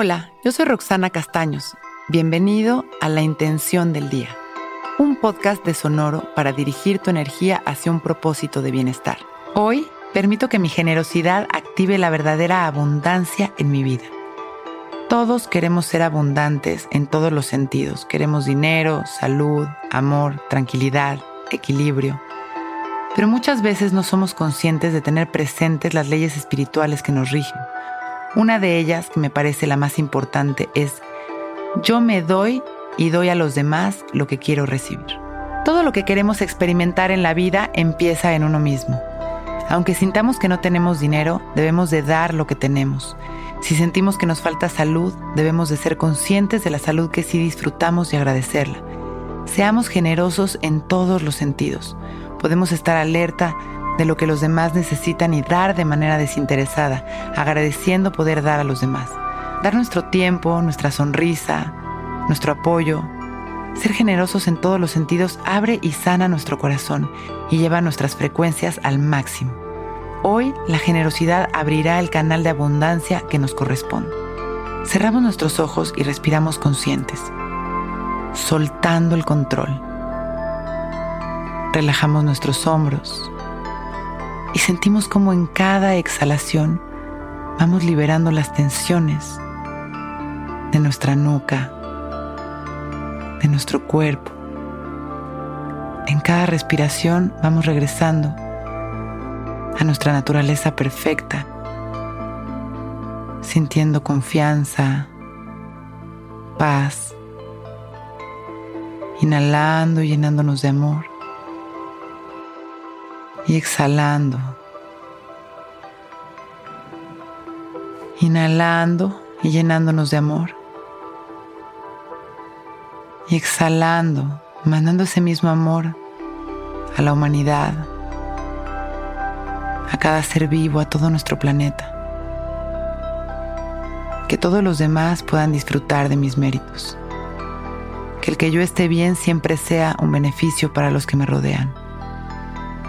Hola, yo soy Roxana Castaños. Bienvenido a La Intención del Día, un podcast de Sonoro para dirigir tu energía hacia un propósito de bienestar. Hoy permito que mi generosidad active la verdadera abundancia en mi vida. Todos queremos ser abundantes en todos los sentidos. Queremos dinero, salud, amor, tranquilidad, equilibrio. Pero muchas veces no somos conscientes de tener presentes las leyes espirituales que nos rigen. Una de ellas, que me parece la más importante, es yo me doy y doy a los demás lo que quiero recibir. Todo lo que queremos experimentar en la vida empieza en uno mismo. Aunque sintamos que no tenemos dinero, debemos de dar lo que tenemos. Si sentimos que nos falta salud, debemos de ser conscientes de la salud que sí disfrutamos y agradecerla. Seamos generosos en todos los sentidos. Podemos estar alerta de lo que los demás necesitan y dar de manera desinteresada, agradeciendo poder dar a los demás. Dar nuestro tiempo, nuestra sonrisa, nuestro apoyo. Ser generosos en todos los sentidos abre y sana nuestro corazón y lleva nuestras frecuencias al máximo. Hoy la generosidad abrirá el canal de abundancia que nos corresponde. Cerramos nuestros ojos y respiramos conscientes, soltando el control. Relajamos nuestros hombros y sentimos como en cada exhalación vamos liberando las tensiones de nuestra nuca, de nuestro cuerpo. En cada respiración vamos regresando a nuestra naturaleza perfecta, sintiendo confianza, paz, inhalando y llenándonos de amor y exhalando, inhalando y llenándonos de amor y exhalando, mandando ese mismo amor a la humanidad a cada ser vivo, a todo nuestro planeta. Que todos los demás puedan disfrutar de mis méritos. Que el que yo esté bien siempre sea un beneficio para los que me rodean.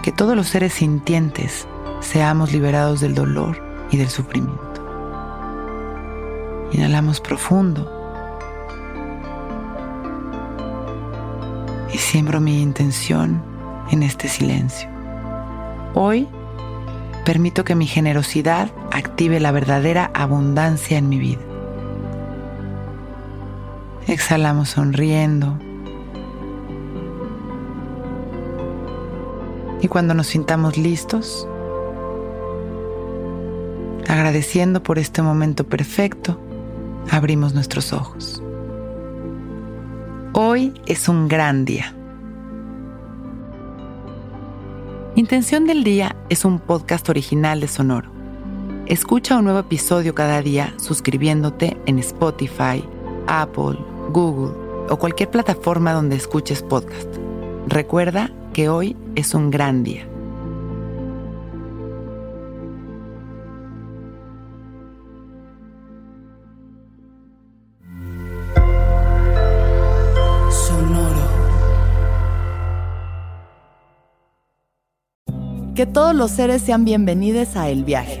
Que todos los seres sintientes seamos liberados del dolor y del sufrimiento. Inhalamos profundo. Y siembro mi intención en este silencio. Hoy permito que mi generosidad active la verdadera abundancia en mi vida. Exhalamos sonriendo. Y cuando nos sintamos listos, agradeciendo por este momento perfecto, abrimos nuestros ojos. Hoy es un gran día. Intención del Día es un podcast original de Sonoro. Escucha un nuevo episodio cada día suscribiéndote en Spotify, Apple, Google o cualquier plataforma donde escuches podcast. Recuerda que hoy es un gran día. Que todos los seres sean bienvenidos a El Viaje.